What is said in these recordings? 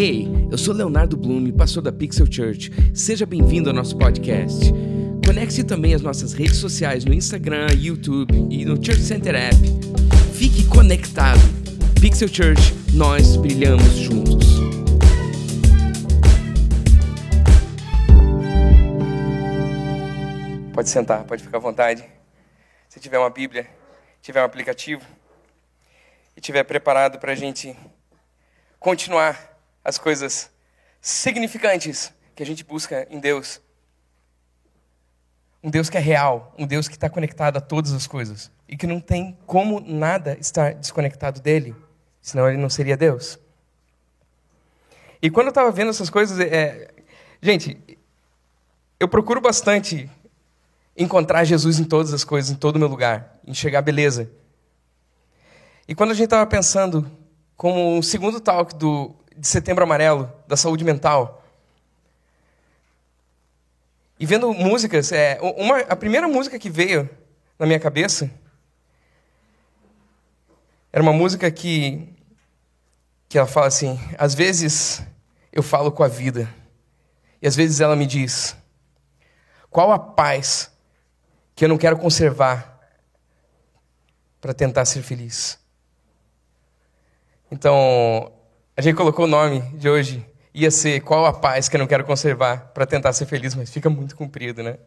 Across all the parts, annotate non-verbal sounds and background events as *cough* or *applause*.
Ei, eu sou Leonardo Blume, pastor da Pixel Church. Seja bem-vindo ao nosso podcast. Conecte-se também às nossas redes sociais no Instagram, YouTube e no Church Center App. Fique conectado. Pixel Church, nós brilhamos juntos. Pode sentar, pode ficar à vontade. Se tiver uma Bíblia, tiver um aplicativo e tiver preparado para a gente continuar as coisas significantes que a gente busca em Deus. Um Deus que é real, um Deus que está conectado a todas as coisas e que não tem como nada estar desconectado dele, senão ele não seria Deus. E quando eu estava vendo essas coisas, é... gente, eu procuro bastante encontrar Jesus em todas as coisas, em todo o meu lugar, enxergar beleza. E quando a gente estava pensando como o segundo talk do, de Setembro Amarelo, da saúde mental, e vendo músicas, é, uma, a primeira música que veio na minha cabeça era uma música que, que ela fala assim: às vezes eu falo com a vida, e às vezes ela me diz, qual a paz que eu não quero conservar para tentar ser feliz. Então, a gente colocou o nome de hoje, ia ser Qual a Paz que eu não quero conservar para tentar ser feliz, mas fica muito comprido, né?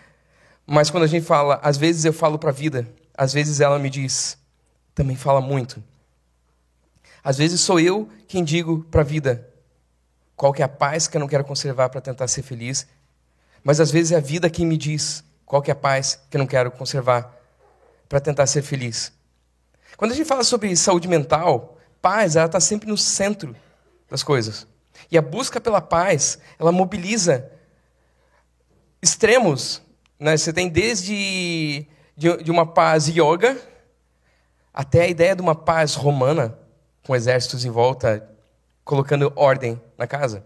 *laughs* Mas quando a gente fala, às vezes eu falo para a vida, às vezes ela me diz, também fala muito. Às vezes sou eu quem digo para a vida qual que é a paz que eu não quero conservar para tentar ser feliz, mas às vezes é a vida quem me diz qual que é a paz que eu não quero conservar para tentar ser feliz? Quando a gente fala sobre saúde mental, paz, ela está sempre no centro das coisas. E a busca pela paz, ela mobiliza extremos. Né? Você tem desde de, de uma paz yoga até a ideia de uma paz romana, com exércitos em volta, colocando ordem na casa.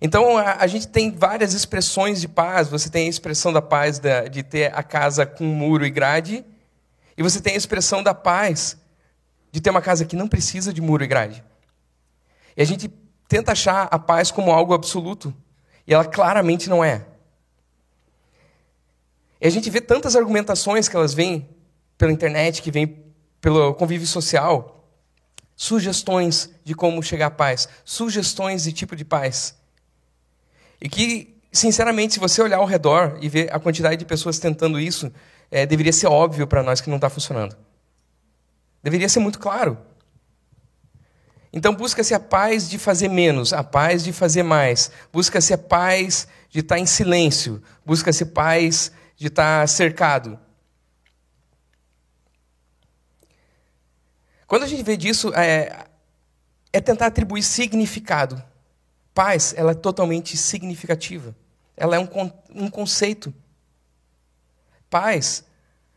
Então a, a, gente tem várias expressões de paz. Você tem a expressão da paz da, de ter a casa com muro e grade, e você tem a expressão da paz de ter uma casa que não precisa de muro e grade. E a gente tenta achar a paz como algo absoluto, e ela claramente não é. E a gente vê tantas argumentações que elas vêm pela internet, que vêm pelo convívio social, sugestões de como chegar à paz, sugestões de tipo de paz. E que, sinceramente, se você olhar ao redor e ver a quantidade de pessoas tentando isso, é, deveria ser óbvio para nós que não está funcionando. Deveria ser muito claro. Então, busca-se a paz de fazer menos, a paz de fazer mais. Busca-se a paz de estar em silêncio. Busca-se paz de estar cercado. Quando a gente vê disso, é, é tentar atribuir significado Paz, ela é totalmente significativa. Ela é um, um conceito. Paz,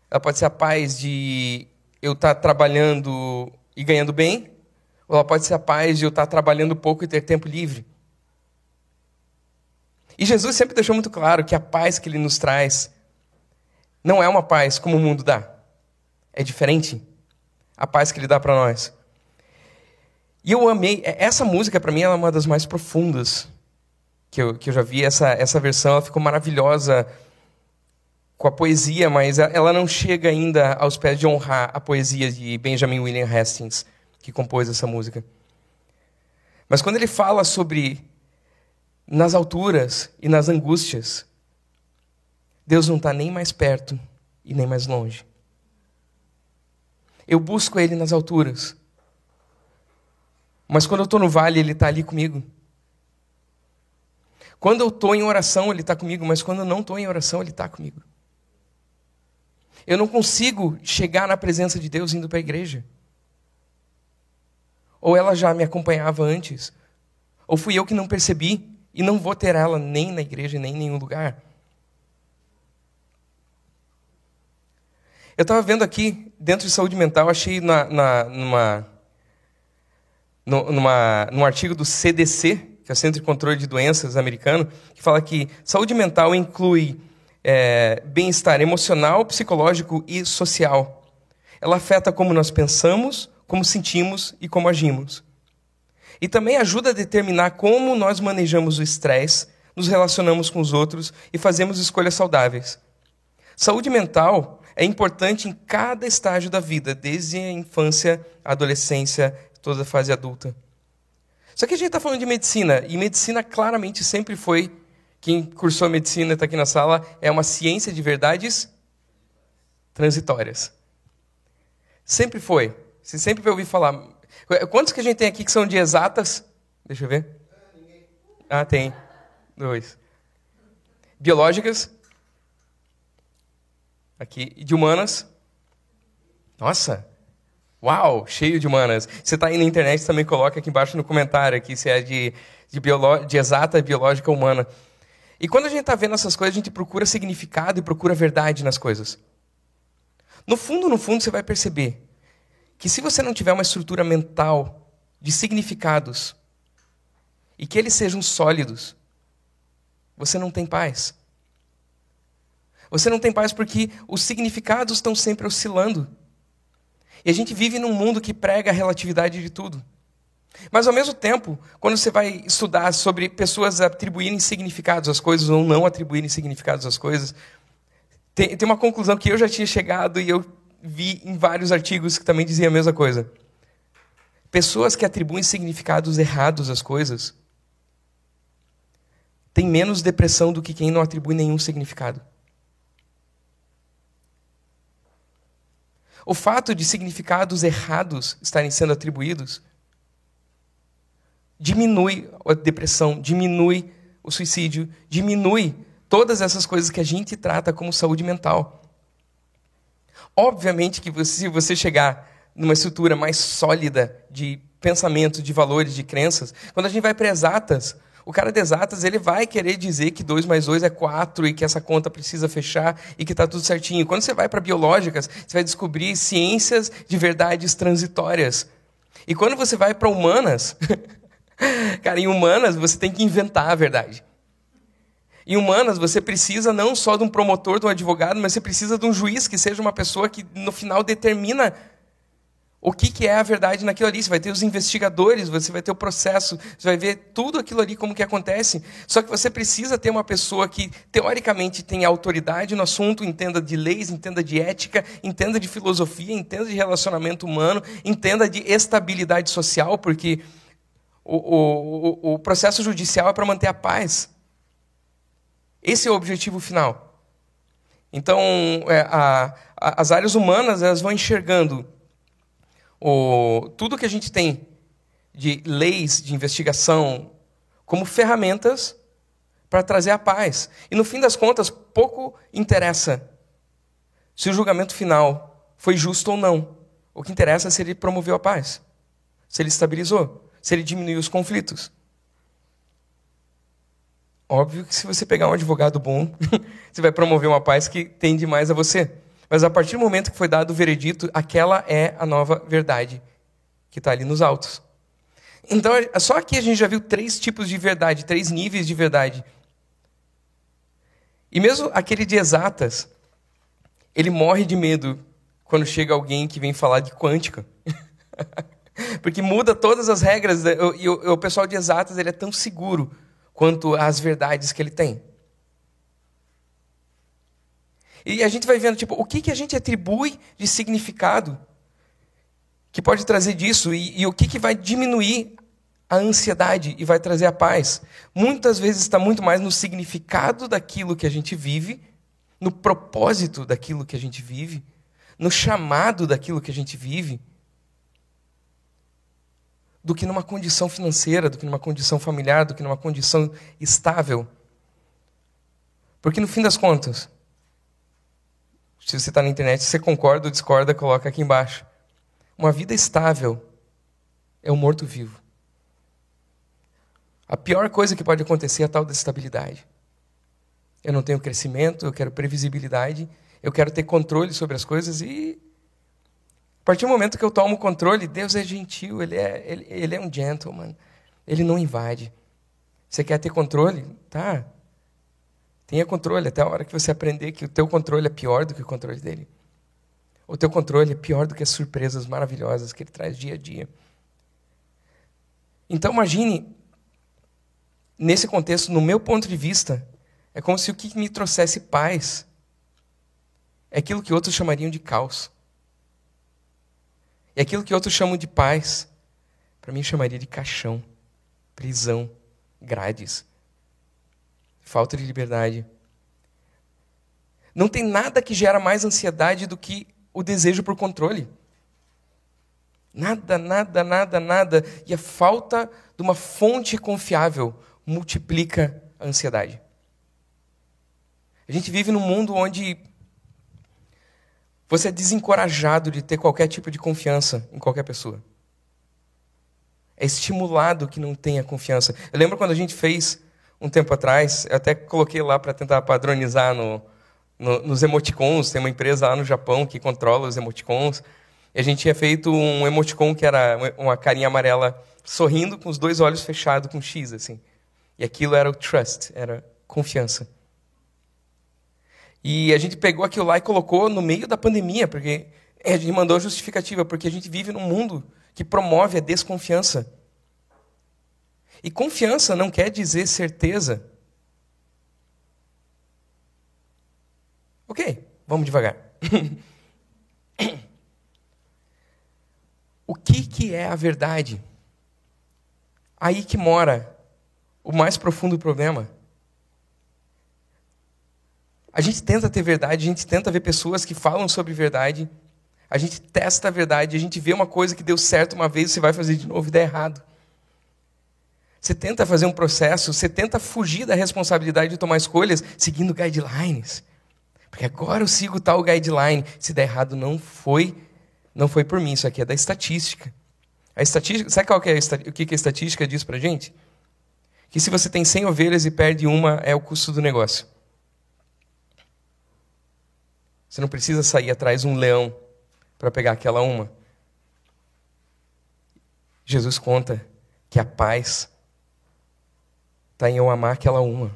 ela pode ser a paz de eu estar trabalhando e ganhando bem, ou ela pode ser a paz de eu estar trabalhando pouco e ter tempo livre. E Jesus sempre deixou muito claro que a paz que ele nos traz não é uma paz como o mundo dá. É diferente a paz que ele dá para nós. E eu amei. É, essa música, para mim, é uma das mais profundas que eu, que eu já vi. Essa, essa versão ela ficou maravilhosa com a poesia, mas ela não chega ainda aos pés de honrar a poesia de Benjamin William Hastings, que compôs essa música. Mas quando ele fala sobre nas alturas e nas angústias, Deus não está nem mais perto e nem mais longe. Eu busco Ele nas alturas. Mas quando eu estou no vale, Ele está ali comigo. Quando eu estou em oração, Ele está comigo, mas quando eu não estou em oração, Ele está comigo. Eu não consigo chegar na presença de Deus indo para a igreja. Ou ela já me acompanhava antes, ou fui eu que não percebi e não vou ter ela nem na igreja, nem em nenhum lugar. Eu estava vendo aqui, dentro de saúde mental, achei na, na, numa, numa, num artigo do CDC, que é o Centro de Controle de Doenças americano, que fala que saúde mental inclui é, bem-estar emocional, psicológico e social. Ela afeta como nós pensamos, como sentimos e como agimos. E também ajuda a determinar como nós manejamos o estresse, nos relacionamos com os outros e fazemos escolhas saudáveis. Saúde mental é importante em cada estágio da vida, desde a infância, a adolescência, toda a fase adulta. Só que a gente está falando de medicina, e medicina claramente sempre foi, quem cursou medicina está aqui na sala, é uma ciência de verdades transitórias. Sempre foi. Você sempre vai ouvir falar. Quantos que a gente tem aqui que são de exatas? Deixa eu ver. Ah, tem. Dois. Biológicas? Aqui. E de humanas? Nossa! Uau, cheio de humanas. Você está aí na internet, também coloca aqui embaixo no comentário aqui se é de, de, biolo, de exata, biológica ou humana. E quando a gente está vendo essas coisas, a gente procura significado e procura verdade nas coisas. No fundo, no fundo, você vai perceber que se você não tiver uma estrutura mental de significados e que eles sejam sólidos, você não tem paz. Você não tem paz porque os significados estão sempre oscilando. E a gente vive num mundo que prega a relatividade de tudo. Mas ao mesmo tempo, quando você vai estudar sobre pessoas atribuírem significados às coisas ou não atribuírem significados às coisas, tem, tem uma conclusão que eu já tinha chegado e eu vi em vários artigos que também diziam a mesma coisa. Pessoas que atribuem significados errados às coisas têm menos depressão do que quem não atribui nenhum significado. O fato de significados errados estarem sendo atribuídos diminui a depressão, diminui o suicídio, diminui todas essas coisas que a gente trata como saúde mental. Obviamente que você, se você chegar numa estrutura mais sólida de pensamento, de valores, de crenças, quando a gente vai para exatas, o cara de exatas, ele vai querer dizer que 2 mais 2 é 4 e que essa conta precisa fechar e que está tudo certinho. Quando você vai para biológicas, você vai descobrir ciências de verdades transitórias. E quando você vai para humanas, *laughs* cara, em humanas você tem que inventar a verdade. Em humanas, você precisa não só de um promotor, de um advogado, mas você precisa de um juiz que seja uma pessoa que, no final, determina o que, que é a verdade naquilo ali. Você vai ter os investigadores, você vai ter o processo, você vai ver tudo aquilo ali como que acontece. Só que você precisa ter uma pessoa que, teoricamente, tenha autoridade no assunto, entenda de leis, entenda de ética, entenda de filosofia, entenda de relacionamento humano, entenda de estabilidade social, porque o, o, o processo judicial é para manter a paz. Esse é o objetivo final. Então, é, a, a, as áreas humanas elas vão enxergando o, tudo que a gente tem de leis de investigação como ferramentas para trazer a paz. E no fim das contas, pouco interessa se o julgamento final foi justo ou não. O que interessa é se ele promoveu a paz, se ele estabilizou, se ele diminuiu os conflitos. Óbvio que se você pegar um advogado bom, *laughs* você vai promover uma paz que tende mais a você. Mas a partir do momento que foi dado o veredito, aquela é a nova verdade que está ali nos autos. Então, só aqui a gente já viu três tipos de verdade, três níveis de verdade. E mesmo aquele de exatas, ele morre de medo quando chega alguém que vem falar de quântica. *laughs* Porque muda todas as regras, né? e o pessoal de exatas ele é tão seguro quanto às verdades que ele tem. E a gente vai vendo, tipo, o que, que a gente atribui de significado que pode trazer disso e, e o que, que vai diminuir a ansiedade e vai trazer a paz. Muitas vezes está muito mais no significado daquilo que a gente vive, no propósito daquilo que a gente vive, no chamado daquilo que a gente vive, do que numa condição financeira, do que numa condição familiar, do que numa condição estável. Porque no fim das contas, se você está na internet, se você concorda ou discorda, coloca aqui embaixo. Uma vida estável é um morto-vivo. A pior coisa que pode acontecer é a tal da estabilidade. Eu não tenho crescimento, eu quero previsibilidade, eu quero ter controle sobre as coisas e a partir do momento que eu tomo controle, Deus é gentil, ele é, ele, ele é um gentleman, ele não invade. Você quer ter controle? Tá, Tenha controle até a hora que você aprender que o teu controle é pior do que o controle dele. O teu controle é pior do que as surpresas maravilhosas que ele traz dia a dia. Então imagine, nesse contexto, no meu ponto de vista, é como se o que me trouxesse paz é aquilo que outros chamariam de caos. E aquilo que outros chamam de paz, para mim chamaria de caixão, prisão, grades, falta de liberdade. Não tem nada que gera mais ansiedade do que o desejo por controle. Nada, nada, nada, nada. E a falta de uma fonte confiável multiplica a ansiedade. A gente vive num mundo onde você é desencorajado de ter qualquer tipo de confiança em qualquer pessoa. É estimulado que não tenha confiança. Eu lembro quando a gente fez um tempo atrás, eu até coloquei lá para tentar padronizar no, no, nos emoticons. Tem uma empresa lá no Japão que controla os emoticons. E a gente tinha feito um emoticon que era uma carinha amarela sorrindo com os dois olhos fechados com X, assim. E aquilo era o trust, era confiança. E a gente pegou aquilo lá e colocou no meio da pandemia, porque a gente mandou justificativa, porque a gente vive num mundo que promove a desconfiança. E confiança não quer dizer certeza. Ok, vamos devagar. *coughs* o que, que é a verdade? Aí que mora o mais profundo problema. A gente tenta ter verdade, a gente tenta ver pessoas que falam sobre verdade, a gente testa a verdade, a gente vê uma coisa que deu certo uma vez, você vai fazer de novo e dá errado. Você tenta fazer um processo, você tenta fugir da responsabilidade de tomar escolhas seguindo guidelines. Porque agora eu sigo tal guideline. Se der errado, não foi, não foi por mim. Isso aqui é da estatística. A estatística, sabe qual que é a, o que a estatística diz para gente? Que se você tem 100 ovelhas e perde uma, é o custo do negócio. Você não precisa sair atrás de um leão para pegar aquela uma. Jesus conta que a paz está em eu amar aquela uma.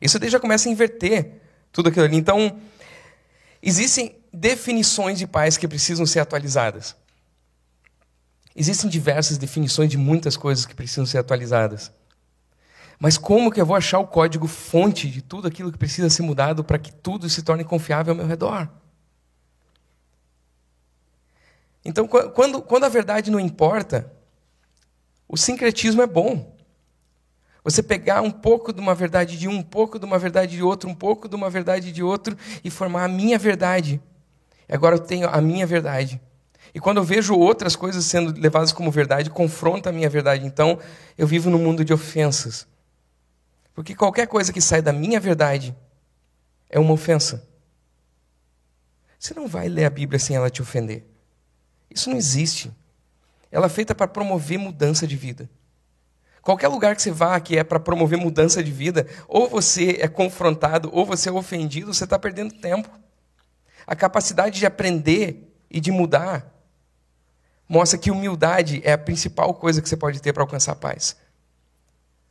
Isso daí já começa a inverter tudo aquilo ali. Então, existem definições de paz que precisam ser atualizadas. Existem diversas definições de muitas coisas que precisam ser atualizadas. Mas como que eu vou achar o código fonte de tudo aquilo que precisa ser mudado para que tudo se torne confiável ao meu redor? Então, quando, quando a verdade não importa, o sincretismo é bom. Você pegar um pouco de uma verdade de um, um pouco de uma verdade de outro, um pouco de uma verdade de outro e formar a minha verdade. Agora eu tenho a minha verdade. E quando eu vejo outras coisas sendo levadas como verdade, confronta a minha verdade. Então, eu vivo num mundo de ofensas. Porque qualquer coisa que sai da minha verdade é uma ofensa. Você não vai ler a Bíblia sem ela te ofender. Isso não existe. Ela é feita para promover mudança de vida. Qualquer lugar que você vá que é para promover mudança de vida, ou você é confrontado, ou você é ofendido, você está perdendo tempo. A capacidade de aprender e de mudar mostra que humildade é a principal coisa que você pode ter para alcançar paz.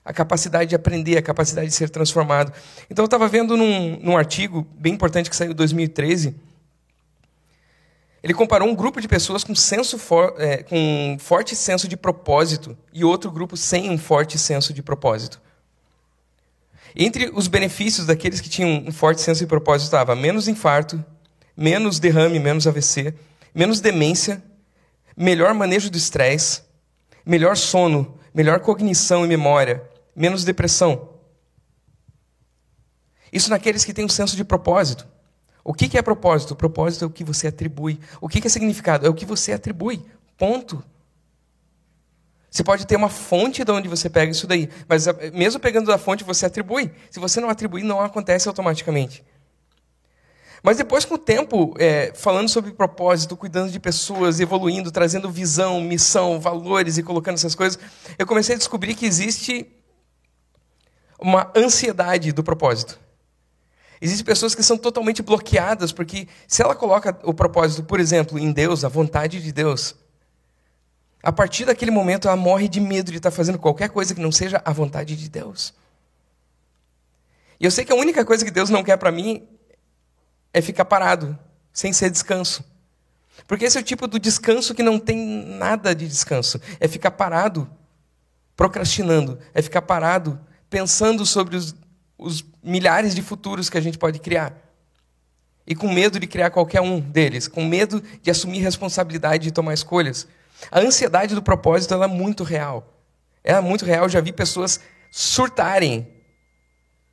A capacidade de aprender, a capacidade de ser transformado. Então, eu estava vendo num, num artigo bem importante que saiu em 2013. Ele comparou um grupo de pessoas com, senso for, é, com um forte senso de propósito e outro grupo sem um forte senso de propósito. Entre os benefícios daqueles que tinham um forte senso de propósito estava menos infarto, menos derrame, menos AVC, menos demência, melhor manejo do estresse, melhor sono, melhor cognição e memória, menos depressão. Isso naqueles que têm um senso de propósito. O que é propósito? Propósito é o que você atribui. O que é significado? É o que você atribui. Ponto. Você pode ter uma fonte de onde você pega isso daí, mas eh, mesmo pegando da fonte, você atribui. Se você não atribuir, não acontece automaticamente. Mas depois, com o tempo, é, falando sobre propósito, cuidando de pessoas, evoluindo, trazendo visão, missão, valores e colocando essas coisas, eu comecei a descobrir que existe uma ansiedade do propósito. Existem pessoas que são totalmente bloqueadas, porque se ela coloca o propósito, por exemplo, em Deus, a vontade de Deus, a partir daquele momento ela morre de medo de estar fazendo qualquer coisa que não seja a vontade de Deus. E eu sei que a única coisa que Deus não quer para mim é ficar parado, sem ser descanso. Porque esse é o tipo do descanso que não tem nada de descanso. É ficar parado procrastinando, é ficar parado pensando sobre os, os milhares de futuros que a gente pode criar. E com medo de criar qualquer um deles, com medo de assumir responsabilidade de tomar escolhas. A ansiedade do propósito é muito real. Ela é muito real. Já vi pessoas surtarem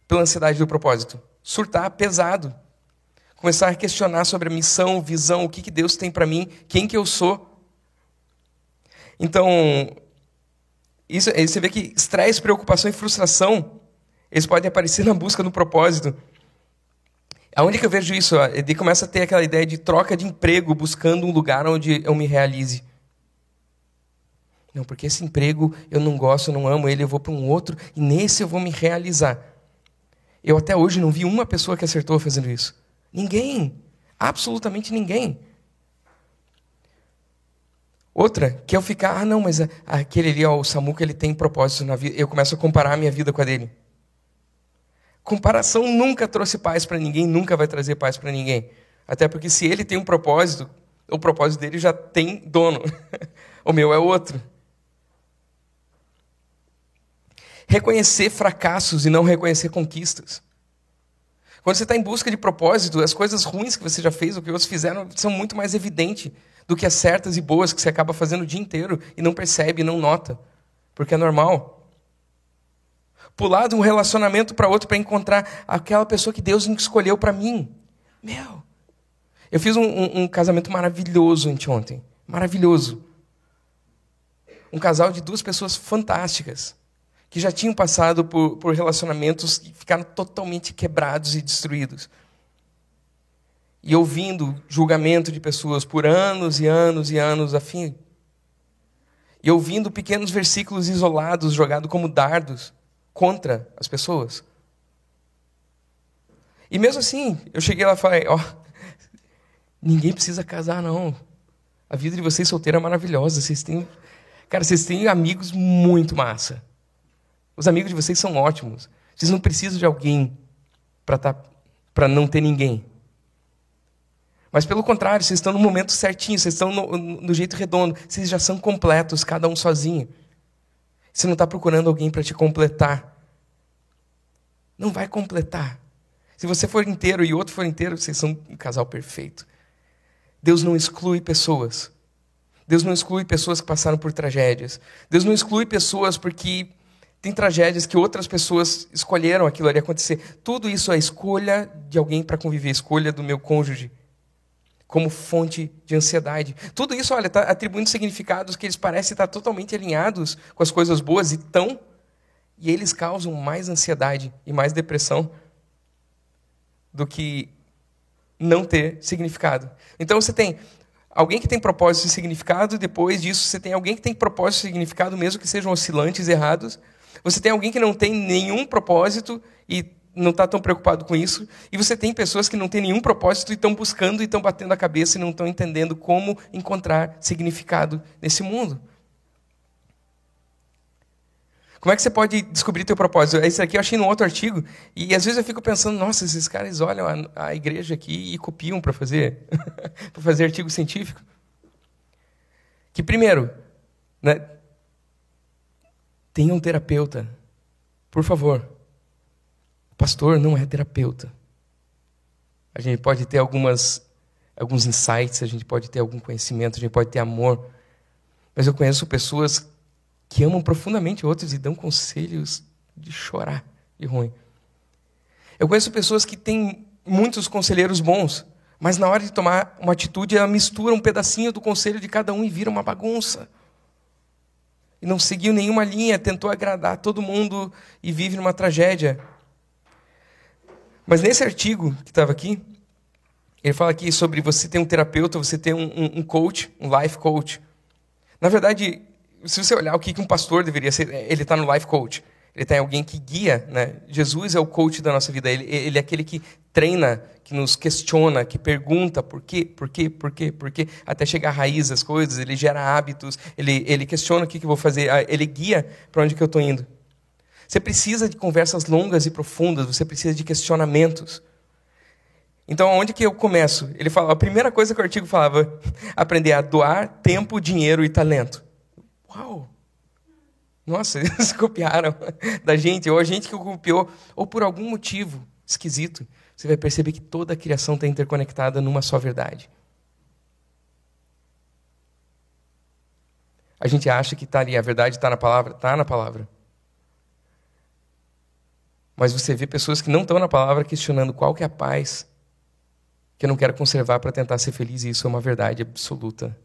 pela ansiedade do propósito. Surtar pesado. Começar a questionar sobre a missão, visão, o que, que Deus tem para mim, quem que eu sou. Então, isso, você vê que estresse, preocupação e frustração, eles podem aparecer na busca do propósito. Aonde que eu vejo isso? Ele começa a ter aquela ideia de troca de emprego, buscando um lugar onde eu me realize. Não, porque esse emprego eu não gosto, não amo ele, eu vou para um outro e nesse eu vou me realizar. Eu até hoje não vi uma pessoa que acertou fazendo isso. Ninguém. Absolutamente ninguém. Outra, que eu ficar, ah, não, mas aquele ali, ó, o Samuca, ele tem propósito na vida. Eu começo a comparar a minha vida com a dele. Comparação nunca trouxe paz para ninguém, nunca vai trazer paz para ninguém. Até porque se ele tem um propósito, o propósito dele já tem dono. *laughs* o meu é outro. Reconhecer fracassos e não reconhecer conquistas. Quando você está em busca de propósito, as coisas ruins que você já fez, o que outros fizeram, são muito mais evidentes do que as certas e boas que você acaba fazendo o dia inteiro e não percebe, não nota, porque é normal pular de um relacionamento para outro para encontrar aquela pessoa que Deus escolheu para mim. Meu, eu fiz um, um, um casamento maravilhoso anteontem. Maravilhoso. Um casal de duas pessoas fantásticas, que já tinham passado por, por relacionamentos que ficaram totalmente quebrados e destruídos. E ouvindo julgamento de pessoas por anos e anos e anos a fim. E ouvindo pequenos versículos isolados jogados como dardos contra as pessoas. E mesmo assim, eu cheguei lá e falei: Ó, oh, ninguém precisa casar, não. A vida de vocês solteira é maravilhosa. Vocês têm. Cara, vocês têm amigos muito massa. Os amigos de vocês são ótimos. Vocês não precisam de alguém para tá, não ter ninguém. Mas pelo contrário, vocês estão no momento certinho, vocês estão no, no jeito redondo, vocês já são completos, cada um sozinho. Você não está procurando alguém para te completar. Não vai completar. Se você for inteiro e outro for inteiro, vocês são um casal perfeito. Deus não exclui pessoas. Deus não exclui pessoas que passaram por tragédias. Deus não exclui pessoas porque tem tragédias que outras pessoas escolheram aquilo ali acontecer. Tudo isso é escolha de alguém para conviver, escolha do meu cônjuge como fonte de ansiedade. Tudo isso, olha, está atribuindo significados que eles parecem estar totalmente alinhados com as coisas boas e tão, e eles causam mais ansiedade e mais depressão do que não ter significado. Então você tem alguém que tem propósito e significado, depois disso você tem alguém que tem propósito e significado, mesmo que sejam oscilantes errados. Você tem alguém que não tem nenhum propósito e não está tão preocupado com isso. E você tem pessoas que não têm nenhum propósito e estão buscando e estão batendo a cabeça e não estão entendendo como encontrar significado nesse mundo. Como é que você pode descobrir teu propósito? Esse aqui eu achei num outro artigo e às vezes eu fico pensando, nossa, esses caras olham a, a igreja aqui e copiam para fazer, *laughs* para fazer artigo científico. Que primeiro, né, tenha um terapeuta, por favor pastor não é terapeuta. A gente pode ter algumas, alguns insights, a gente pode ter algum conhecimento, a gente pode ter amor. Mas eu conheço pessoas que amam profundamente outros e dão conselhos de chorar e ruim. Eu conheço pessoas que têm muitos conselheiros bons, mas na hora de tomar uma atitude, ela mistura um pedacinho do conselho de cada um e vira uma bagunça. E não seguiu nenhuma linha, tentou agradar todo mundo e vive numa tragédia. Mas nesse artigo que estava aqui, ele fala aqui sobre você ter um terapeuta, você ter um, um, um coach, um life coach. Na verdade, se você olhar o que um pastor deveria ser, ele está no life coach. Ele tem alguém que guia, né? Jesus é o coach da nossa vida. Ele, ele é aquele que treina, que nos questiona, que pergunta por quê, por quê, por quê, por quê, até chegar à raiz das coisas. Ele gera hábitos, ele, ele questiona o que, que eu vou fazer, ele guia para onde que eu estou indo. Você precisa de conversas longas e profundas, você precisa de questionamentos. Então, onde que eu começo? Ele fala, a primeira coisa que o artigo falava, *laughs* aprender a doar tempo, dinheiro e talento. Uau! Nossa, *laughs* eles copiaram *laughs* da gente, ou a gente que copiou, ou por algum motivo esquisito, você vai perceber que toda a criação está interconectada numa só verdade. A gente acha que está ali, a verdade está na palavra, está na palavra. Mas você vê pessoas que não estão na palavra questionando qual que é a paz que eu não quero conservar para tentar ser feliz, e isso é uma verdade absoluta.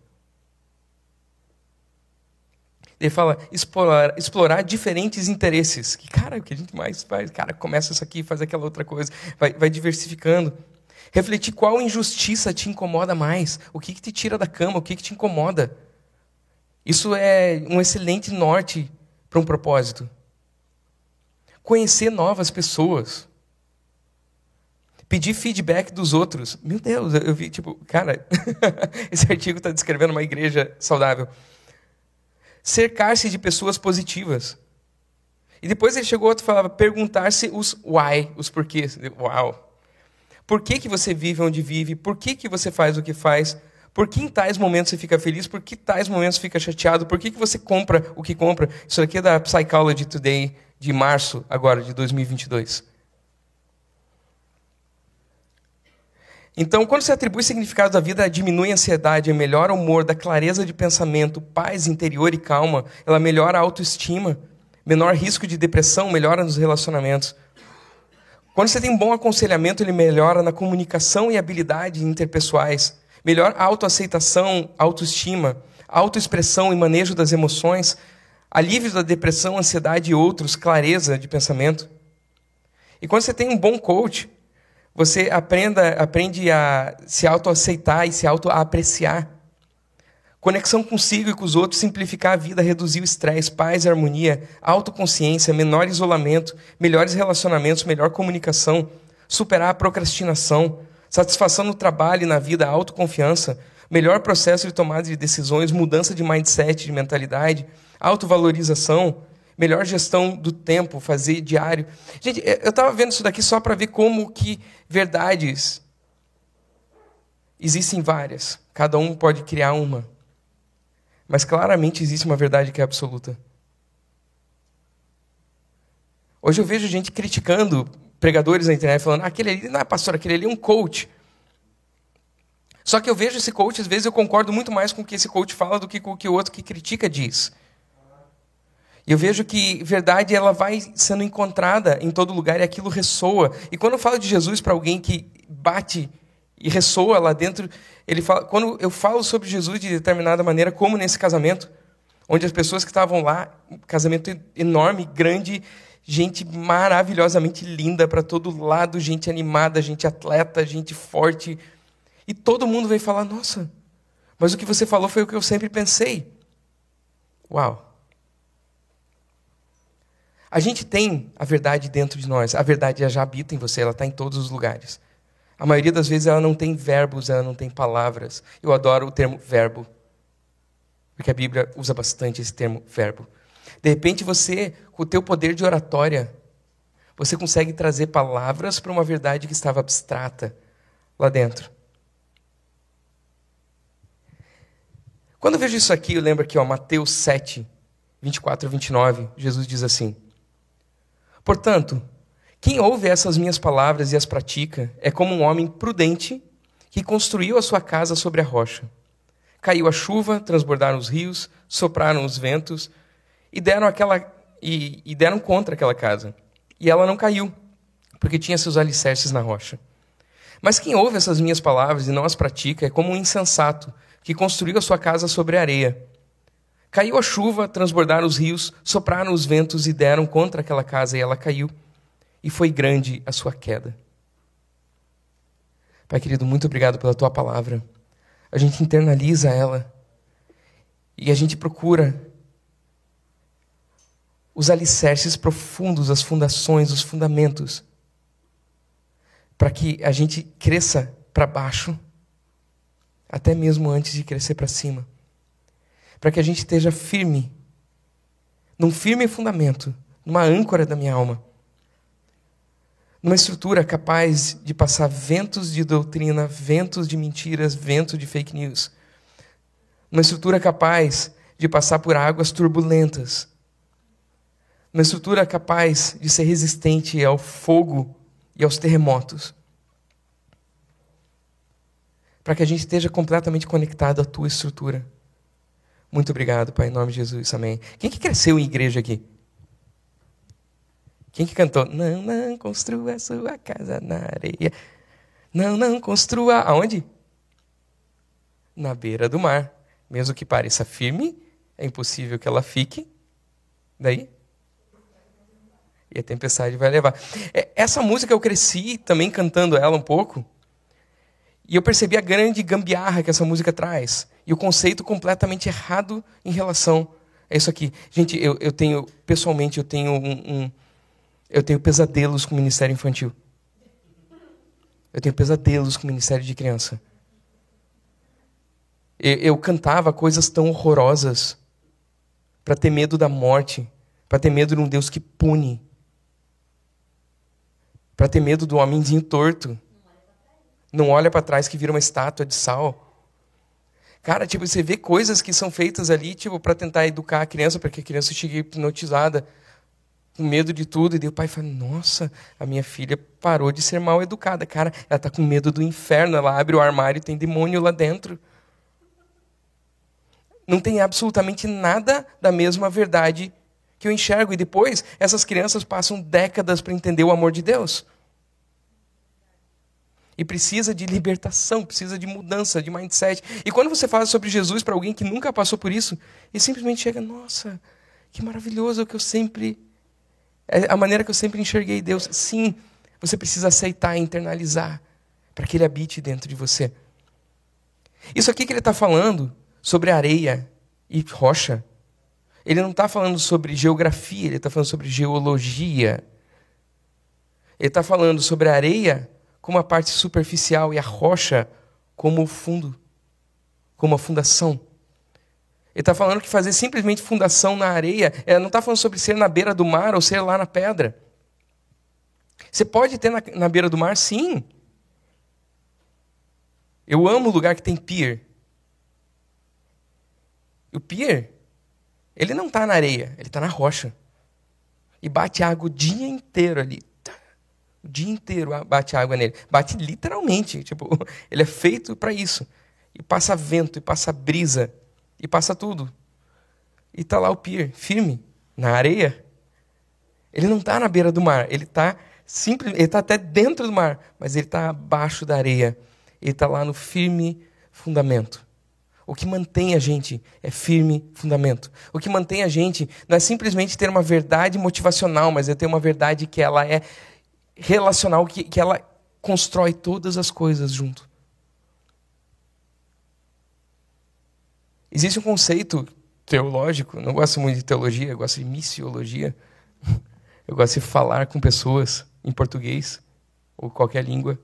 Ele fala explorar, explorar diferentes interesses. Que, cara, o que a gente mais faz? Cara, começa isso aqui, faz aquela outra coisa. Vai, vai diversificando. Refletir qual injustiça te incomoda mais. O que, que te tira da cama, o que, que te incomoda. Isso é um excelente norte para um propósito. Conhecer novas pessoas. Pedir feedback dos outros. Meu Deus, eu vi, tipo, cara, *laughs* esse artigo está descrevendo uma igreja saudável cercar-se de pessoas positivas. E depois ele chegou outro e falava, perguntar-se os why, os porquês. Uau! Por que, que você vive onde vive? Por que, que você faz o que faz? Por que em tais momentos você fica feliz? Por que em tais momentos fica chateado? Por que, que você compra o que compra? Isso aqui é da Psychology Today, de março agora, de 2022. Então, quando se atribui significado à vida, diminui a ansiedade, melhora o humor, dá clareza de pensamento, paz interior e calma, ela melhora a autoestima, menor risco de depressão, melhora nos relacionamentos. Quando você tem bom aconselhamento, ele melhora na comunicação e habilidades interpessoais, melhor autoaceitação, autoestima, autoexpressão e manejo das emoções, alívio da depressão, ansiedade e outros, clareza de pensamento. E quando você tem um bom coach, você aprenda, aprende a se autoaceitar e se autoapreciar. Conexão consigo e com os outros, simplificar a vida, reduzir o estresse, paz, harmonia, autoconsciência, menor isolamento, melhores relacionamentos, melhor comunicação, superar a procrastinação, satisfação no trabalho e na vida, autoconfiança, melhor processo de tomada de decisões, mudança de mindset, de mentalidade, autovalorização, melhor gestão do tempo, fazer diário. Gente, eu estava vendo isso daqui só para ver como que verdades existem várias. Cada um pode criar uma. Mas claramente existe uma verdade que é absoluta. Hoje eu vejo gente criticando pregadores na internet, falando: ah, aquele ali não é pastor, aquele ali é um coach. Só que eu vejo esse coach, às vezes eu concordo muito mais com o que esse coach fala do que com o que o outro que critica diz. E eu vejo que verdade ela vai sendo encontrada em todo lugar e aquilo ressoa. E quando eu falo de Jesus para alguém que bate e ressoa lá dentro, ele fala, quando eu falo sobre Jesus de determinada maneira, como nesse casamento, onde as pessoas que estavam lá, casamento enorme, grande, gente maravilhosamente linda para todo lado, gente animada, gente atleta, gente forte, e todo mundo veio falar: "Nossa, mas o que você falou foi o que eu sempre pensei". Uau. A gente tem a verdade dentro de nós. A verdade já habita em você, ela está em todos os lugares. A maioria das vezes ela não tem verbos, ela não tem palavras. Eu adoro o termo verbo, porque a Bíblia usa bastante esse termo verbo. De repente você, com o teu poder de oratória, você consegue trazer palavras para uma verdade que estava abstrata lá dentro. Quando eu vejo isso aqui, eu lembro aqui, ó, Mateus 7, 24 e 29, Jesus diz assim: Portanto, quem ouve essas minhas palavras e as pratica é como um homem prudente que construiu a sua casa sobre a rocha. Caiu a chuva, transbordaram os rios, sopraram os ventos e deram aquela e, e deram contra aquela casa. E ela não caiu, porque tinha seus alicerces na rocha. Mas quem ouve essas minhas palavras e não as pratica é como um insensato que construiu a sua casa sobre a areia. Caiu a chuva, transbordaram os rios, sopraram os ventos e deram contra aquela casa, e ela caiu. E foi grande a sua queda. Pai querido, muito obrigado pela tua palavra. A gente internaliza ela e a gente procura os alicerces profundos, as fundações, os fundamentos, para que a gente cresça para baixo, até mesmo antes de crescer para cima para que a gente esteja firme, num firme fundamento, numa âncora da minha alma, numa estrutura capaz de passar ventos de doutrina, ventos de mentiras, ventos de fake news, numa estrutura capaz de passar por águas turbulentas, uma estrutura capaz de ser resistente ao fogo e aos terremotos. Para que a gente esteja completamente conectado à tua estrutura. Muito obrigado, Pai, em nome de Jesus. Amém. Quem que cresceu em igreja aqui? Quem que cantou? Não, não construa sua casa na areia. Não, não construa. Aonde? Na beira do mar. Mesmo que pareça firme, é impossível que ela fique. Daí? E a tempestade vai levar. É, essa música eu cresci também cantando ela um pouco. E eu percebi a grande gambiarra que essa música traz. E o conceito completamente errado em relação a isso aqui. Gente, eu, eu tenho, pessoalmente, eu tenho um, um eu tenho pesadelos com o ministério infantil. Eu tenho pesadelos com o ministério de criança. Eu, eu cantava coisas tão horrorosas para ter medo da morte, para ter medo de um Deus que pune, para ter medo do homenzinho torto. Não olha para trás que vira uma estátua de sal. Cara, tipo, você vê coisas que são feitas ali, tipo, para tentar educar a criança, para que a criança chegue hipnotizada com medo de tudo. E daí o pai fala: Nossa, a minha filha parou de ser mal educada. Cara, ela está com medo do inferno. Ela abre o armário e tem demônio lá dentro. Não tem absolutamente nada da mesma verdade que eu enxergo. E depois, essas crianças passam décadas para entender o amor de Deus. E precisa de libertação, precisa de mudança, de mindset. E quando você fala sobre Jesus para alguém que nunca passou por isso, ele simplesmente chega: Nossa, que maravilhoso que eu sempre é a maneira que eu sempre enxerguei Deus. Sim, você precisa aceitar e internalizar para que Ele habite dentro de você. Isso aqui que ele está falando sobre areia e rocha, ele não está falando sobre geografia, ele está falando sobre geologia. Ele está falando sobre areia como a parte superficial e a rocha como o fundo, como a fundação. Ele está falando que fazer simplesmente fundação na areia, é, não está falando sobre ser na beira do mar ou ser lá na pedra. Você pode ter na, na beira do mar, sim. Eu amo o lugar que tem pier. O pier, ele não está na areia, ele está na rocha. E bate água o dia inteiro ali. O dia inteiro bate água nele. Bate literalmente. Tipo, *laughs* ele é feito para isso. E passa vento, e passa brisa e passa tudo. E está lá o pier, firme, na areia. Ele não está na beira do mar, ele está simples, ele está até dentro do mar, mas ele está abaixo da areia. Ele está lá no firme fundamento. O que mantém a gente é firme fundamento. O que mantém a gente não é simplesmente ter uma verdade motivacional, mas é ter uma verdade que ela é relacional, que, que ela constrói todas as coisas junto. Existe um conceito teológico, não gosto muito de teologia, eu gosto de missiologia. *laughs* Eu gosto de falar com pessoas em português ou qualquer língua.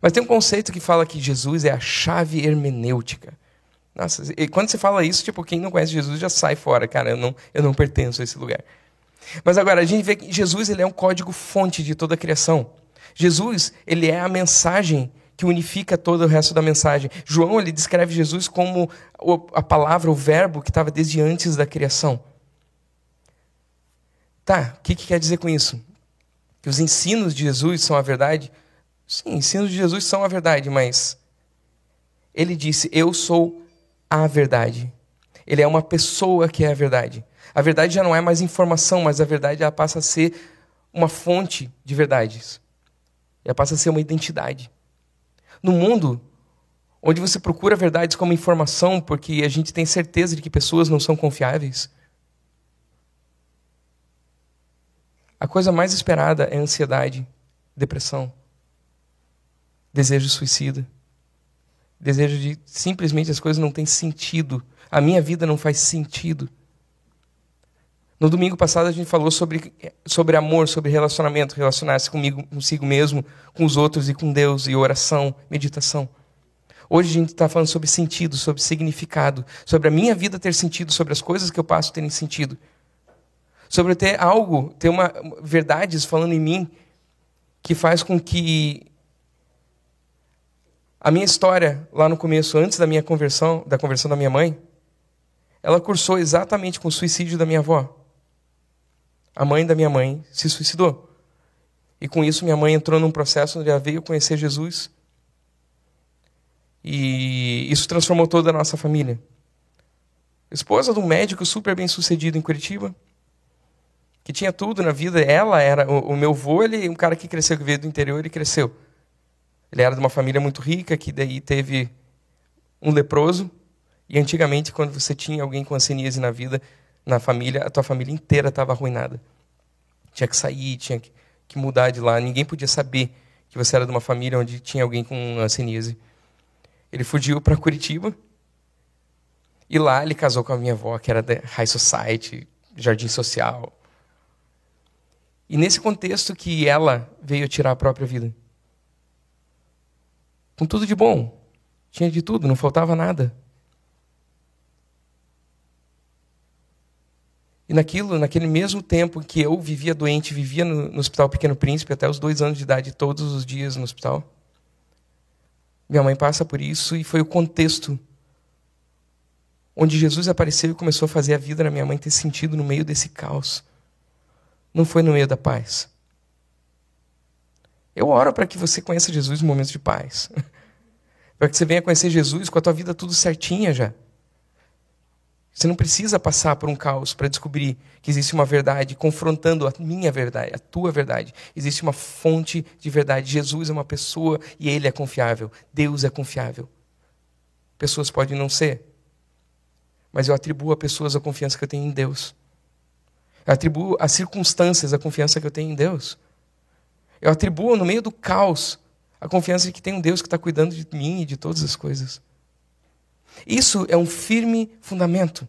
Mas tem um conceito que fala que Jesus é a chave hermenêutica. Nossa, e quando você fala isso, tipo, quem não conhece Jesus já sai fora, cara, eu não, eu não pertenço a esse lugar. Mas agora, a gente vê que Jesus ele é um código fonte de toda a criação. Jesus, ele é a mensagem que unifica todo o resto da mensagem. João ele descreve Jesus como a palavra, o verbo que estava desde antes da criação. Tá, o que, que quer dizer com isso? Que os ensinos de Jesus são a verdade? Sim, ensinos de Jesus são a verdade, mas ele disse: Eu sou a verdade. Ele é uma pessoa que é a verdade. A verdade já não é mais informação, mas a verdade ela passa a ser uma fonte de verdades. Ela passa a ser uma identidade. No mundo onde você procura verdades como informação porque a gente tem certeza de que pessoas não são confiáveis, a coisa mais esperada é ansiedade, depressão, desejo suicida, desejo de simplesmente as coisas não têm sentido, a minha vida não faz sentido. No domingo passado a gente falou sobre, sobre amor, sobre relacionamento, relacionar-se comigo, consigo mesmo, com os outros e com Deus, e oração, meditação. Hoje a gente está falando sobre sentido, sobre significado, sobre a minha vida ter sentido, sobre as coisas que eu passo terem sentido. Sobre ter algo, ter uma verdades falando em mim que faz com que a minha história lá no começo, antes da minha conversão, da conversão da minha mãe, ela cursou exatamente com o suicídio da minha avó. A mãe da minha mãe se suicidou. E com isso, minha mãe entrou num processo onde ela veio conhecer Jesus. E isso transformou toda a nossa família. Esposa de um médico super bem sucedido em Curitiba, que tinha tudo na vida. Ela era. O, o meu avô, ele um cara que cresceu, que veio do interior e cresceu. Ele era de uma família muito rica, que daí teve um leproso. E antigamente, quando você tinha alguém com anseníase na vida, na família, a tua família inteira estava arruinada. Tinha que sair, tinha que, mudar de lá. Ninguém podia saber que você era de uma família onde tinha alguém com anseníase. Ele fugiu para Curitiba e lá ele casou com a minha avó, que era da High Society, Jardim Social. E nesse contexto que ela veio tirar a própria vida. Com tudo de bom. Tinha de tudo, não faltava nada. E naquilo, naquele mesmo tempo que eu vivia doente, vivia no, no, Hospital Pequeno Príncipe até os dois anos de idade, todos os dias no hospital. Minha mãe passa por isso e foi o contexto onde Jesus apareceu e começou a fazer a vida da minha mãe ter sentido no meio desse caos. Não foi no meio da paz. Eu oro para que você conheça Jesus em momentos de paz. *laughs* para que você venha conhecer Jesus com a tua vida tudo certinha já. Você não precisa passar por um caos para descobrir que existe uma verdade confrontando a minha verdade, a tua verdade. Existe uma fonte de verdade. Jesus é uma pessoa e ele é confiável. Deus é confiável. Pessoas podem não ser, mas eu atribuo a pessoas a confiança que eu tenho em Deus. Eu atribuo a circunstâncias a confiança que eu tenho em Deus. Eu atribuo no meio do caos a confiança de que tem um Deus que está cuidando de mim e de todas as coisas. Isso é um firme fundamento.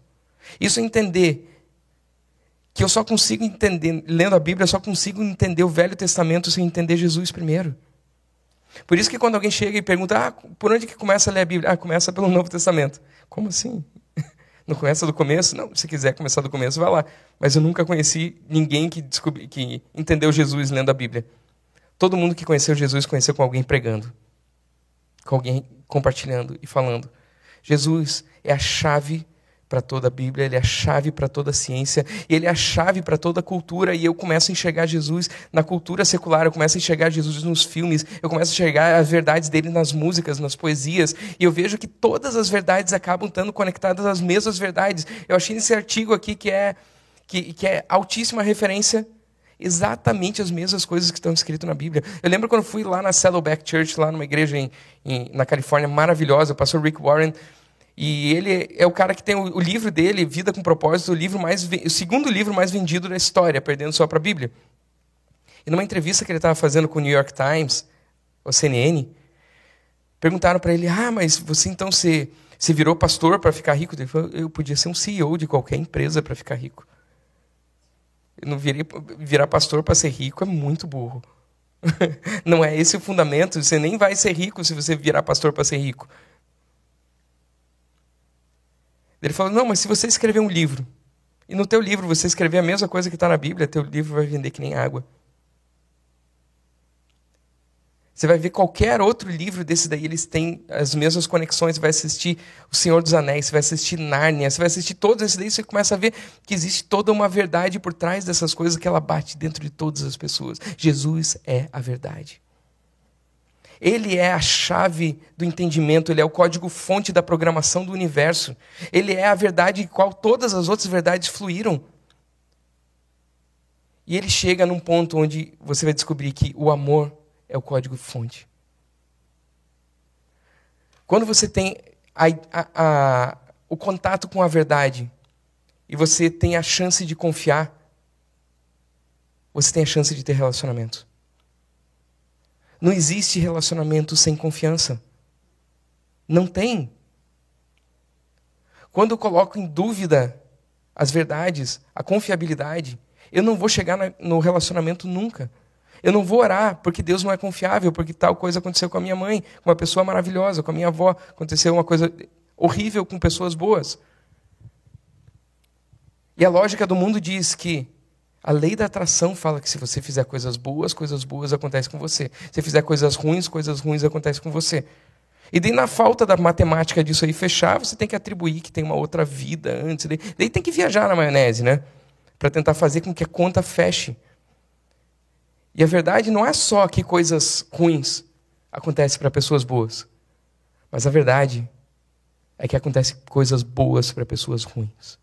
Isso é entender que eu só consigo entender, lendo a Bíblia, eu só consigo entender o Velho Testamento sem entender Jesus primeiro. Por isso que quando alguém chega e pergunta, ah, por onde que começa a ler a Bíblia? Ah, começa pelo Novo Testamento. Como assim? *laughs* Não começa do começo? Não, se quiser começar do começo, vai lá. Mas eu nunca conheci ninguém que, descobri, que entendeu Jesus lendo a Bíblia. Todo mundo que conheceu Jesus conheceu com alguém pregando, com alguém compartilhando e falando. Jesus é a chave para toda a Bíblia, ele é a chave para toda a ciência, ele é a chave para toda a cultura, e eu começo a enxergar Jesus na cultura secular, eu começo a enxergar Jesus nos filmes, eu começo a enxergar as verdades dele nas músicas, nas poesias, e eu vejo que todas as verdades acabam estando conectadas às mesmas verdades. Eu achei nesse artigo aqui que é, que, que é altíssima referência exatamente as mesmas coisas que estão escritas na Bíblia. Eu lembro quando fui lá na Saddleback Church, lá numa igreja em, em, na Califórnia, maravilhosa, o pastor Rick Warren, e ele é o cara que tem o, o livro dele, Vida com Propósito, o livro mais o segundo livro mais vendido da história, perdendo só para a Bíblia. E numa entrevista que ele estava fazendo com o New York Times, o CNN, perguntaram para ele: "Ah, mas você então se se virou pastor para ficar rico?" Ele falou: "Eu podia ser um CEO de qualquer empresa para ficar rico." Não virei, virar pastor para ser rico é muito burro. *laughs* Não é esse o fundamento. Você nem vai ser rico se você virar pastor para ser rico. Ele falou: Não, mas se você escrever um livro, e no teu livro você escrever a mesma coisa que está na Bíblia, teu livro vai vender que nem água. Você vai ver qualquer outro livro desse daí, eles têm as mesmas conexões. Você vai assistir O Senhor dos Anéis, você vai assistir Nárnia, você vai assistir todos esses daí, você começa a ver que existe toda uma verdade por trás dessas coisas que ela bate dentro de todas as pessoas. Jesus é a verdade. Ele é a chave do entendimento, ele é o código-fonte da programação do universo. Ele é a verdade em qual todas as outras verdades fluíram. E ele chega num ponto onde você vai descobrir que o amor é o código-fonte. Quando você tem a, a, a, o contato com a verdade e você tem a chance de confiar, você tem a chance de ter relacionamento. Não existe relacionamento sem confiança. Não tem. Quando eu coloco em dúvida as verdades, a confiabilidade, eu não vou chegar no relacionamento nunca. Eu não vou orar porque Deus não é confiável, porque tal coisa aconteceu com a minha mãe, com uma pessoa maravilhosa, com a minha avó, aconteceu uma coisa horrível com pessoas boas. E a lógica do mundo diz que a lei da atração fala que se você fizer coisas boas, coisas boas acontecem com você. Se fizer coisas ruins, coisas ruins acontecem com você. E daí, na falta da matemática disso aí fechar, você tem que atribuir que tem uma outra vida antes. Daí, daí tem que viajar na maionese, né? para tentar fazer com que a conta feche. E a verdade não é só que coisas ruins acontecem para pessoas boas, mas a verdade é que acontecem coisas boas para pessoas ruins.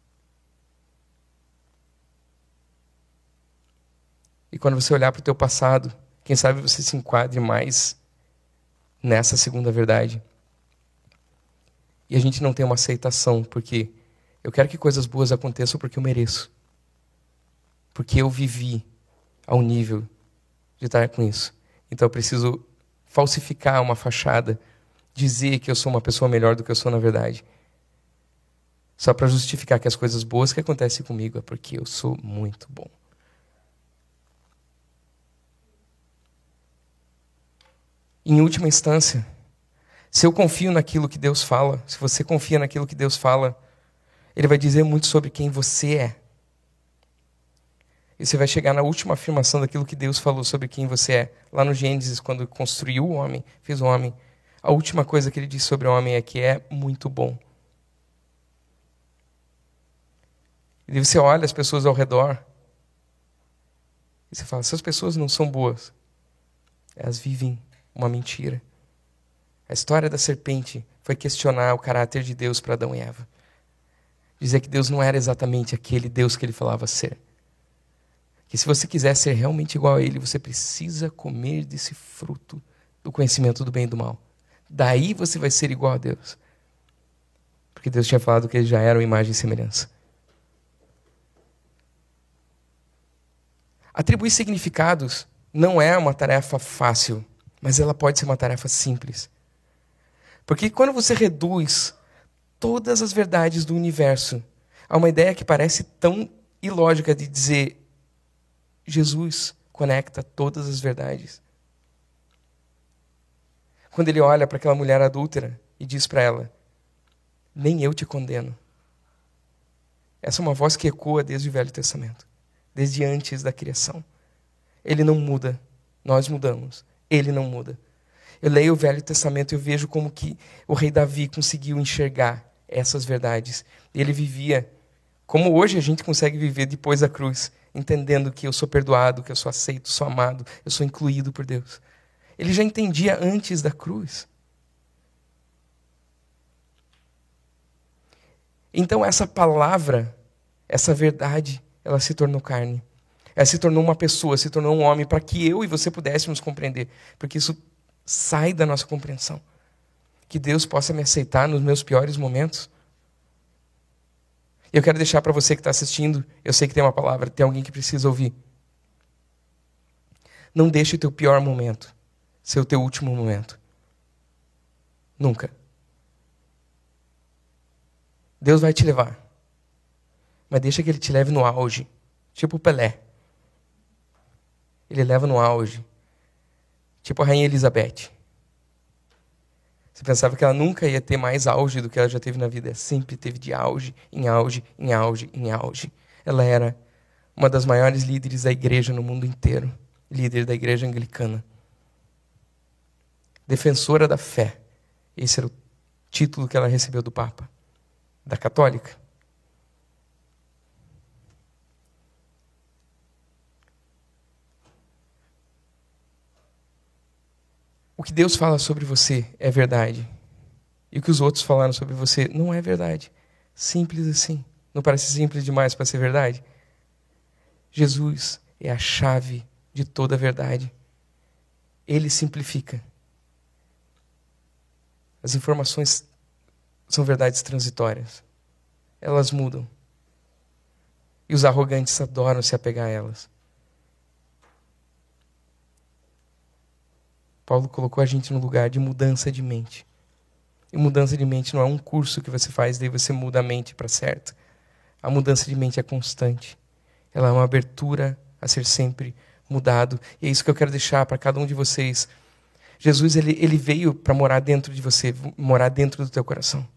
E quando você olhar para o teu passado, quem sabe você se enquadre mais nessa segunda verdade. E a gente não tem uma aceitação, porque eu quero que coisas boas aconteçam porque eu mereço. Porque eu vivi ao nível de estar com isso. Então eu preciso falsificar uma fachada, dizer que eu sou uma pessoa melhor do que eu sou na verdade. Só para justificar que as coisas boas que acontecem comigo é porque eu sou muito bom. Em última instância, se eu confio naquilo que Deus fala, se você confia naquilo que Deus fala, Ele vai dizer muito sobre quem você é. E você vai chegar na última afirmação daquilo que Deus falou sobre quem você é. Lá no Gênesis, quando construiu o homem, fez o homem, a última coisa que ele diz sobre o homem é que é muito bom. E você olha as pessoas ao redor e você fala: essas pessoas não são boas. Elas vivem uma mentira. A história da serpente foi questionar o caráter de Deus para Adão e Eva. Dizer que Deus não era exatamente aquele Deus que ele falava ser. Que se você quiser ser realmente igual a ele, você precisa comer desse fruto do conhecimento do bem e do mal. Daí você vai ser igual a Deus. Porque Deus tinha falado que ele já era uma imagem e semelhança. Atribuir significados não é uma tarefa fácil. Mas ela pode ser uma tarefa simples. Porque quando você reduz todas as verdades do universo a uma ideia que parece tão ilógica de dizer Jesus conecta todas as verdades. Quando ele olha para aquela mulher adúltera e diz para ela: Nem eu te condeno. Essa é uma voz que ecoa desde o Velho Testamento, desde antes da criação. Ele não muda, nós mudamos. Ele não muda. Eu leio o Velho Testamento e eu vejo como que o rei Davi conseguiu enxergar essas verdades. Ele vivia como hoje a gente consegue viver depois da cruz, entendendo que eu sou perdoado, que eu sou aceito, sou amado, eu sou incluído por Deus. Ele já entendia antes da cruz. Então essa palavra, essa verdade, ela se tornou carne. Ela se tornou uma pessoa, se tornou um homem, para que eu e você pudéssemos compreender. Porque isso sai da nossa compreensão. Que Deus possa me aceitar nos meus piores momentos. Eu quero deixar para você que está assistindo, eu sei que tem uma palavra, tem alguém que precisa ouvir. Não deixe o teu pior momento ser o teu último momento. Nunca. Deus vai te levar. Mas deixa que Ele te leve no auge. Tipo o Pelé ele leva no auge. Tipo a Rainha Elizabeth. Você pensava que ela nunca ia ter mais auge do que ela já teve na vida. Ela sempre teve de auge, em auge, em auge, em auge. Ela era uma das maiores líderes da igreja no mundo inteiro. Líder da igreja anglicana. Defensora da fé. Esse era o título que ela recebeu do Papa. Da católica. O que Deus fala sobre você é verdade. E o que os outros falaram sobre você não é verdade. Simples assim. Não parece simples demais para ser verdade? Jesus é a chave de toda a verdade. Ele simplifica. As informações são verdades transitórias. Elas mudam. E os arrogantes adoram se apegar a elas. Paulo colocou a gente no lugar de mudança de mente. E mudança de mente não é um curso que você faz, daí você muda a mente para certo. A mudança de mente é constante. Ela é uma abertura a ser sempre mudado. E é isso que eu quero deixar para cada um de vocês. Jesus ele, ele veio para morar dentro de você, morar dentro do teu coração.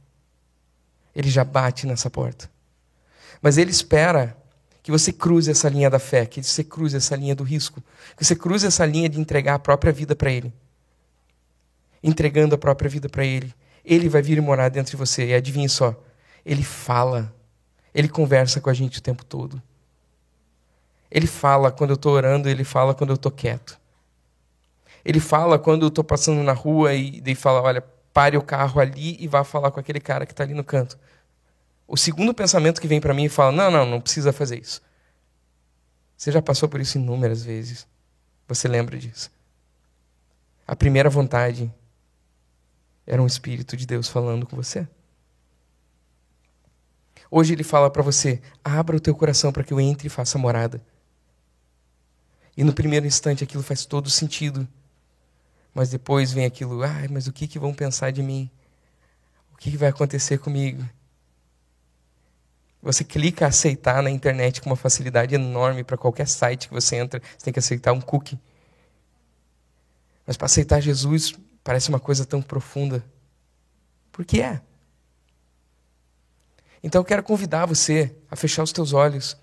Ele já bate nessa porta. Mas ele espera que você cruze essa linha da fé, que você cruze essa linha do risco, que você cruze essa linha de entregar a própria vida para Ele. Entregando a própria vida para Ele. Ele vai vir e morar dentro de você. E adivinhe só, Ele fala, Ele conversa com a gente o tempo todo. Ele fala quando eu estou orando, ele fala quando eu estou quieto. Ele fala quando eu estou passando na rua e ele fala: olha, pare o carro ali e vá falar com aquele cara que está ali no canto. O segundo pensamento que vem para mim e fala: não, não, não precisa fazer isso. Você já passou por isso inúmeras vezes. Você lembra disso. A primeira vontade era um Espírito de Deus falando com você. Hoje ele fala para você: abra o teu coração para que eu entre e faça morada. E no primeiro instante aquilo faz todo sentido. Mas depois vem aquilo, ai, mas o que, que vão pensar de mim? O que, que vai acontecer comigo? Você clica aceitar na internet com uma facilidade enorme para qualquer site que você entra, você tem que aceitar um cookie. Mas para aceitar Jesus parece uma coisa tão profunda. Por que é? Então eu quero convidar você a fechar os teus olhos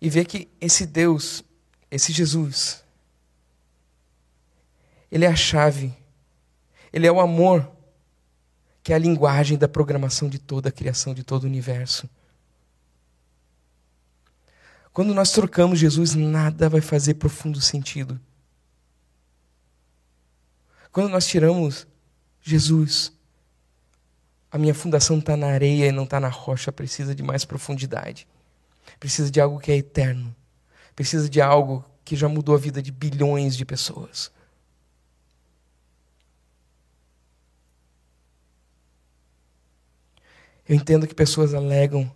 e ver que esse Deus, esse Jesus, ele é a chave, ele é o amor, que é a linguagem da programação de toda a criação, de todo o universo. Quando nós trocamos Jesus, nada vai fazer profundo sentido. Quando nós tiramos Jesus, a minha fundação está na areia e não está na rocha, precisa de mais profundidade. Precisa de algo que é eterno. Precisa de algo que já mudou a vida de bilhões de pessoas. Eu entendo que pessoas alegam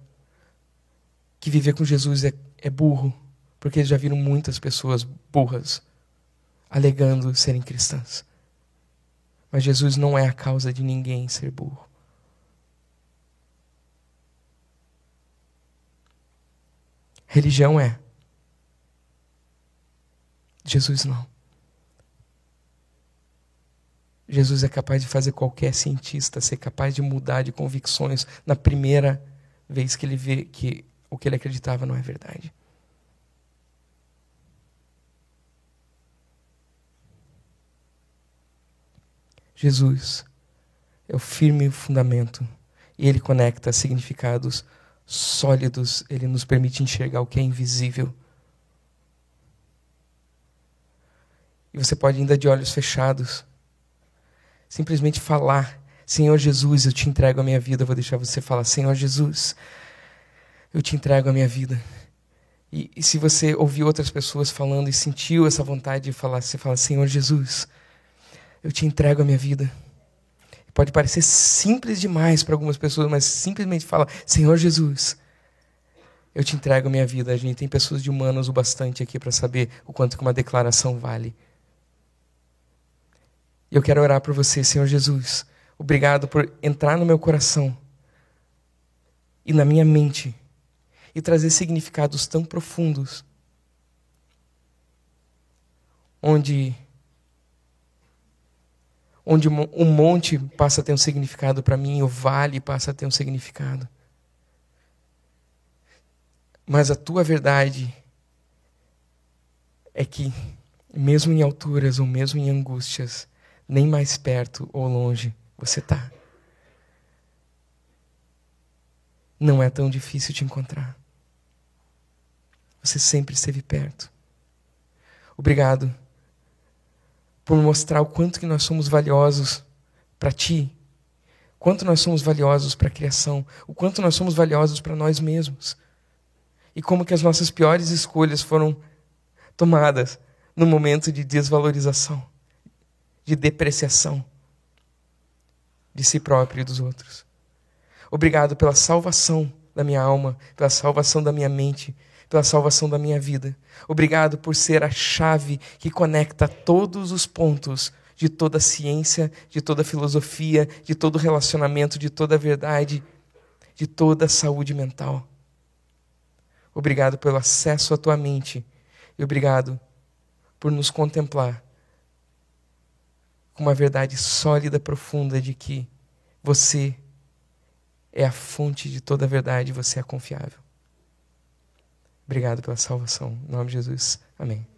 que viver com Jesus é, é burro, porque eles já viram muitas pessoas burras alegando serem cristãs. Mas Jesus não é a causa de ninguém ser burro. Religião é. Jesus não. Jesus é capaz de fazer qualquer cientista ser capaz de mudar de convicções na primeira vez que ele vê que o que ele acreditava não é verdade. Jesus é o firme fundamento e ele conecta significados sólidos, ele nos permite enxergar o que é invisível. E você pode ainda de olhos fechados simplesmente falar: Senhor Jesus, eu te entrego a minha vida. Eu vou deixar você falar: Senhor Jesus, eu te entrego a minha vida. E, e, se você ouviu outras pessoas falando e sentiu essa vontade de falar, você fala: Senhor Jesus, eu te entrego a minha vida. Pode parecer simples demais para algumas pessoas, mas simplesmente fala: Senhor Jesus, eu te entrego a minha vida. A gente tem pessoas de humanos o bastante aqui para saber o quanto que uma declaração vale. Eu quero orar por você, Senhor Jesus. Obrigado por entrar no meu coração e na minha mente e trazer significados tão profundos. Onde onde o monte passa a ter um significado para mim, o vale passa a ter um significado. Mas a tua verdade é que, mesmo em alturas ou mesmo em angústias, nem mais perto ou longe você está. Não é tão difícil te encontrar. Você sempre esteve perto. Obrigado por mostrar o quanto que nós somos valiosos para ti, quanto nós somos valiosos para a criação, o quanto nós somos valiosos para nós mesmos. E como que as nossas piores escolhas foram tomadas no momento de desvalorização de depreciação de si próprio e dos outros. Obrigado pela salvação da minha alma, pela salvação da minha mente, pela salvação da minha vida. Obrigado por ser a chave que conecta todos os pontos de toda ciência, de toda filosofia, de todo relacionamento, de toda verdade, de toda saúde mental. Obrigado pelo acesso à tua mente e obrigado por nos contemplar com uma verdade sólida, profunda de que você é a fonte de toda a verdade, você é confiável. Obrigado pela salvação. Em nome de Jesus. Amém.